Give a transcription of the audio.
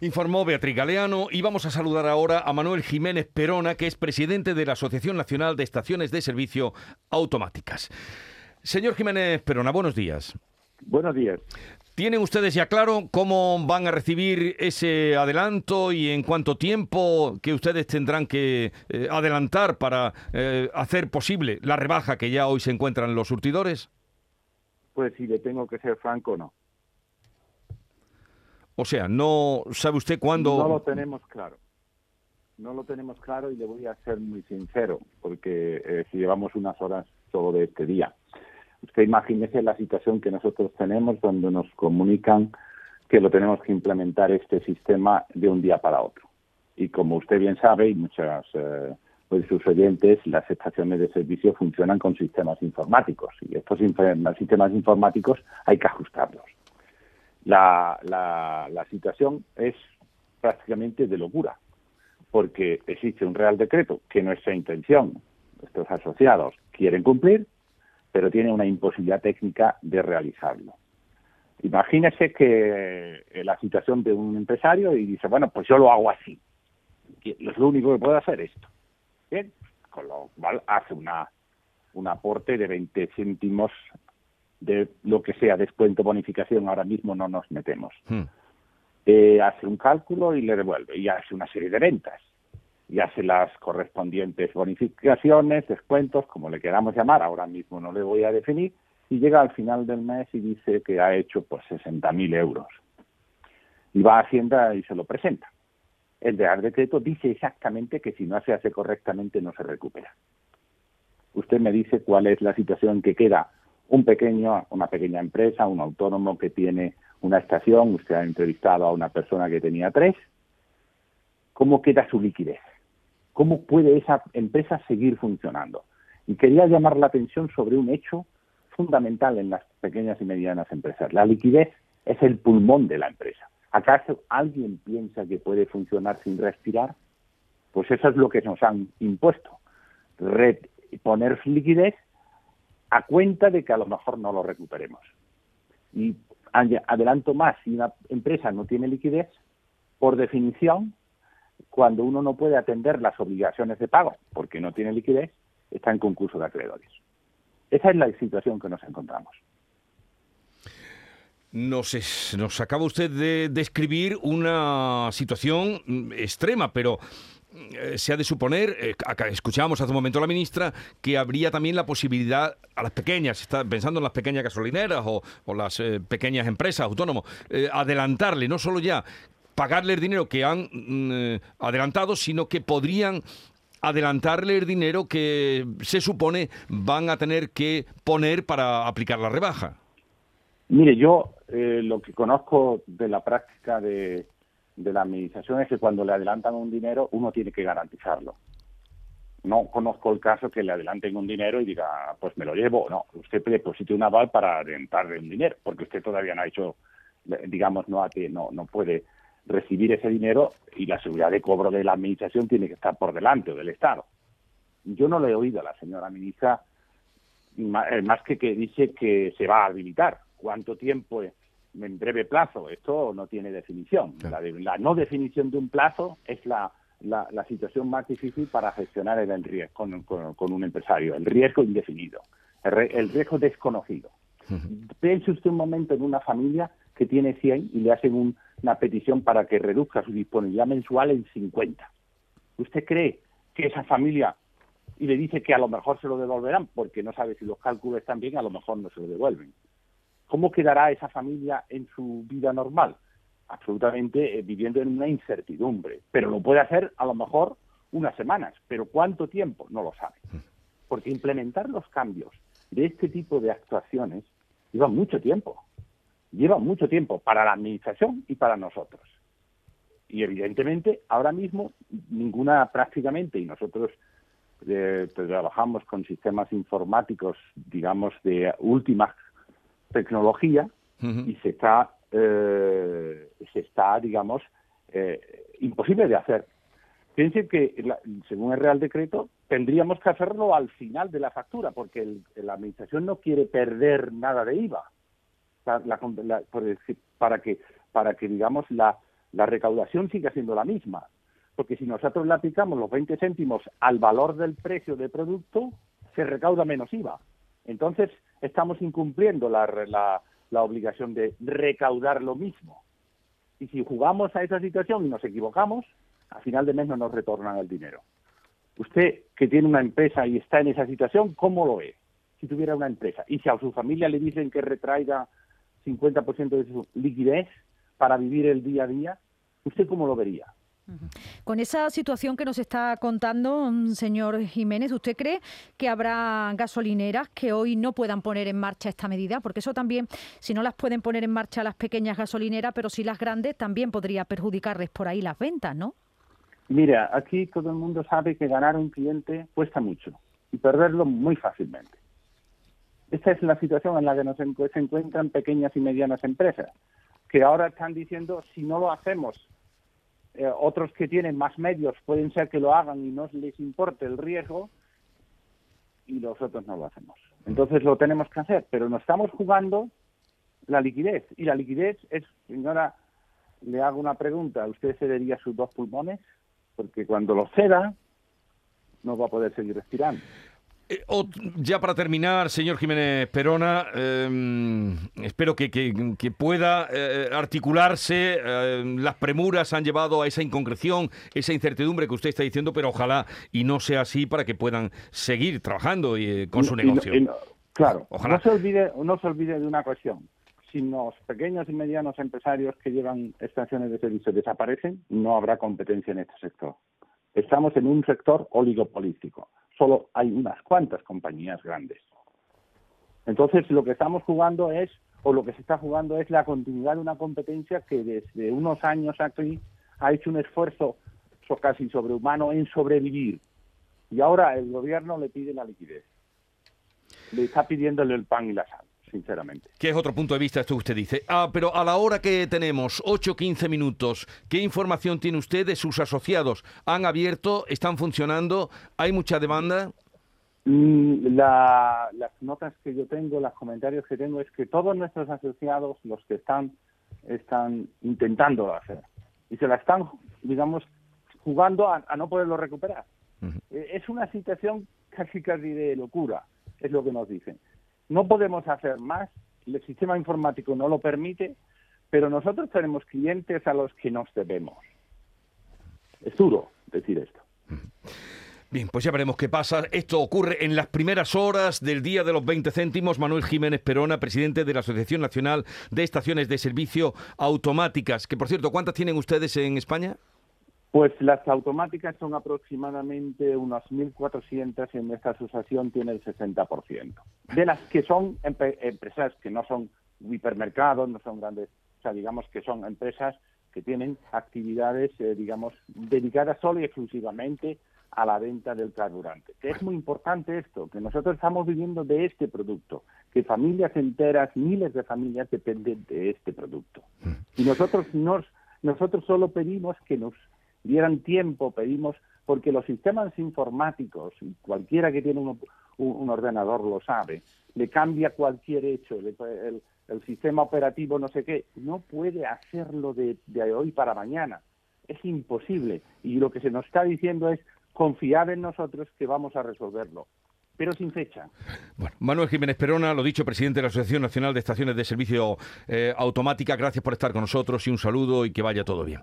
Informó Beatriz Galeano y vamos a saludar ahora a Manuel Jiménez Perona, que es presidente de la Asociación Nacional de Estaciones de Servicio Automáticas. Señor Jiménez Perona, buenos días. Buenos días. ¿Tienen ustedes ya claro cómo van a recibir ese adelanto y en cuánto tiempo que ustedes tendrán que eh, adelantar para eh, hacer posible la rebaja que ya hoy se encuentran los surtidores? Pues si le tengo que ser franco, no. O sea, no sabe usted cuándo. No lo tenemos claro. No lo tenemos claro y le voy a ser muy sincero, porque eh, si llevamos unas horas todo de este día. Usted imagínese la situación que nosotros tenemos donde nos comunican que lo tenemos que implementar este sistema de un día para otro. Y como usted bien sabe, y muchas eh, de sus oyentes, las estaciones de servicio funcionan con sistemas informáticos. Y estos sistemas informáticos hay que ajustarlos. La, la, situación es prácticamente de locura, porque existe un Real Decreto que nuestra intención, nuestros asociados, quieren cumplir, pero tiene una imposibilidad técnica de realizarlo. Imagínese que eh, la situación de un empresario y dice, bueno, pues yo lo hago así. Es lo único que puedo hacer esto. Bien, con lo cual hace una, un aporte de 20 céntimos de lo que sea descuento, bonificación, ahora mismo no nos metemos. Hmm. Eh, hace un cálculo y le devuelve, y hace una serie de ventas y hace las correspondientes bonificaciones, descuentos, como le queramos llamar, ahora mismo no le voy a definir, y llega al final del mes y dice que ha hecho pues 60.000 euros. Y va a Hacienda y se lo presenta. El Real Decreto dice exactamente que si no se hace correctamente no se recupera. Usted me dice cuál es la situación que queda un pequeño, una pequeña empresa, un autónomo que tiene una estación, usted ha entrevistado a una persona que tenía tres, ¿cómo queda su liquidez? cómo puede esa empresa seguir funcionando. Y quería llamar la atención sobre un hecho fundamental en las pequeñas y medianas empresas. La liquidez es el pulmón de la empresa. ¿Acaso alguien piensa que puede funcionar sin respirar? Pues eso es lo que nos han impuesto. poner liquidez a cuenta de que a lo mejor no lo recuperemos. Y adelanto más, si una empresa no tiene liquidez, por definición cuando uno no puede atender las obligaciones de pago porque no tiene liquidez, está en concurso de acreedores. Esa es la situación que nos encontramos. Nos, acaba usted de describir una situación mm, extrema, pero eh, se ha de suponer, eh, escuchábamos hace un momento a la ministra, que habría también la posibilidad a las pequeñas, está pensando en las pequeñas gasolineras o, las eh, pequeñas empresas autónomos, adelantarle no solo ya pagarle el dinero que han mm, adelantado, sino que podrían adelantarle el dinero que se supone van a tener que poner para aplicar la rebaja. Mire, yo lo que conozco de la práctica de, de la administración es que cuando le adelantan un dinero uno tiene que garantizarlo. No conozco el caso que le adelanten un dinero y diga, pues me lo llevo. No, usted deposite un aval para adelantarle un dinero, porque usted todavía no ha hecho, digamos, no, no, no puede recibir ese dinero y la seguridad de cobro de la administración tiene que estar por delante o del Estado. Yo no le he oído a la señora ministra eh, más que que dice que se va a habilitar. ¿Cuánto tiempo en breve plazo? Esto no tiene definición. La, no definición de un plazo es la, la, situación más difícil para gestionar el, riesgo con, un empresario. El riesgo indefinido, el, riesgo desconocido. Piense usted un momento en una familia que tiene 100 y le hacen una petición para que reduzca su disponibilidad mensual en 50. ¿Usted cree que esa familia, y le dice que a lo mejor se lo devolverán porque no sabe si los cálculos están bien, a lo mejor no se lo devuelven? ¿Cómo quedará esa familia en su vida normal? Absolutamente eh, viviendo en una incertidumbre. Pero lo puede hacer a lo mejor unas semanas, pero ¿cuánto tiempo? No lo sabe. Porque implementar los cambios de este tipo de actuaciones lleva mucho tiempo lleva mucho tiempo para la administración y para nosotros. Y evidentemente, ahora mismo, ninguna prácticamente, y nosotros eh, pues, trabajamos con sistemas informáticos, digamos, de última tecnología, y se está, eh, se está, digamos, eh, imposible de hacer. Piensen que, según el Real Decreto, tendríamos que hacerlo al final de la factura, porque la Administración no quiere perder nada de IVA para que para que digamos la, la recaudación sigue siendo la misma. Porque si nosotros le aplicamos los 20 céntimos al valor del precio del producto, se recauda menos IVA. Entonces, estamos incumpliendo la, la, la obligación de recaudar lo mismo. Y si jugamos a esa situación y nos equivocamos, a final de mes no nos retornan el dinero. Usted que tiene una empresa y está en esa situación, ¿cómo lo ve? Si tuviera una empresa y si a su familia le dicen que retraiga 50% de su liquidez para vivir el día a día, ¿usted cómo lo vería? Con esa situación que nos está contando, mm, señor Jiménez, ¿usted cree que habrá gasolineras que hoy no puedan poner en marcha esta medida? Porque eso también, si no las pueden poner en marcha las pequeñas gasolineras, pero sí las grandes, también podría perjudicarles por ahí las ventas, ¿no? Mira, aquí todo el mundo sabe que ganar un cliente cuesta mucho y perderlo muy fácilmente. Esta es la situación en la que nos se encuentran pequeñas y medianas empresas, que ahora están diciendo si no lo hacemos eh, otros que tienen más medios pueden ser que lo hagan y no les importe el riesgo y nosotros no lo hacemos. Entonces lo tenemos que hacer, pero no estamos jugando la liquidez. Y la liquidez es, señora, le hago una pregunta, ¿usted cedería sus dos pulmones? Porque cuando lo ceda, no va a poder seguir respirando. Eh, ya para terminar, señor Jiménez Perona, em, espero que, pueda eh, articularse. Em, las premuras han llevado a esa inconcreción, esa incertidumbre que usted está diciendo, pero ojalá y no sea así para que puedan seguir trabajando y, eh, con su negocio. claro, ojalá. No, se olvide, no se olvide de una cuestión. Si los pequeños y medianos empresarios que llevan estaciones de servicio desaparecen, no habrá competencia en este sector. Estamos en un sector oligopolístico solo hay unas cuantas compañías grandes. Entonces, lo que estamos jugando es, o lo que se está jugando es la continuidad de una competencia que desde unos años aquí ha hecho un esfuerzo casi sobrehumano en sobrevivir. Y ahora el gobierno le pide la liquidez. Le está pidiéndole el pan y la sal sinceramente. ¿Qué es otro punto de vista esto que usted dice? Ah, pero a la hora que tenemos, 8-15 minutos, ¿qué información tiene usted de sus asociados? ¿Han abierto? ¿Están funcionando? ¿Hay mucha demanda? Mm, las notas que yo tengo, los comentarios que tengo es que todos nuestros asociados, los que están, están intentando hacer y se la están, digamos, jugando a, no poderlo recuperar. Eh, es una situación casi casi de locura, es lo que nos dicen. No podemos hacer más, el sistema informático no lo permite, pero nosotros tenemos clientes a los que nos debemos. Es duro decir esto. Bien, pues ya veremos qué pasa. Esto ocurre en las primeras horas del día de los 20 céntimos. Manuel Jiménez Perona, presidente de la Asociación Nacional de Estaciones de Servicio Automáticas. Que por cierto, ¿cuántas tienen ustedes en España? Pues las automáticas son aproximadamente unas 1.400 y en esta asociación tiene el 60%. De las que son empresas que no son hipermercados, no son grandes, o sea, digamos que son empresas que tienen actividades, eh, digamos, dedicadas solo y exclusivamente a la venta del carburante. Que es muy importante esto, que nosotros estamos viviendo de este producto, que familias enteras, miles de familias dependen de este producto. Mm. Y nosotros nos, nosotros solo pedimos que nos dieran tiempo, pedimos, porque los sistemas informáticos, cualquiera que tiene un, ordenador lo sabe, le cambia cualquier hecho, el, sistema operativo no sé qué, no puede hacerlo de, de hoy para mañana. Es imposible. Y lo que se nos está diciendo es confiar en nosotros que vamos a resolverlo pero sin fecha. Bueno, Manuel Jiménez Perona, lo dicho, presidente de la Asociación Nacional de Estaciones de Servicio eh, Automática, gracias por estar con nosotros y un saludo y que vaya todo bien.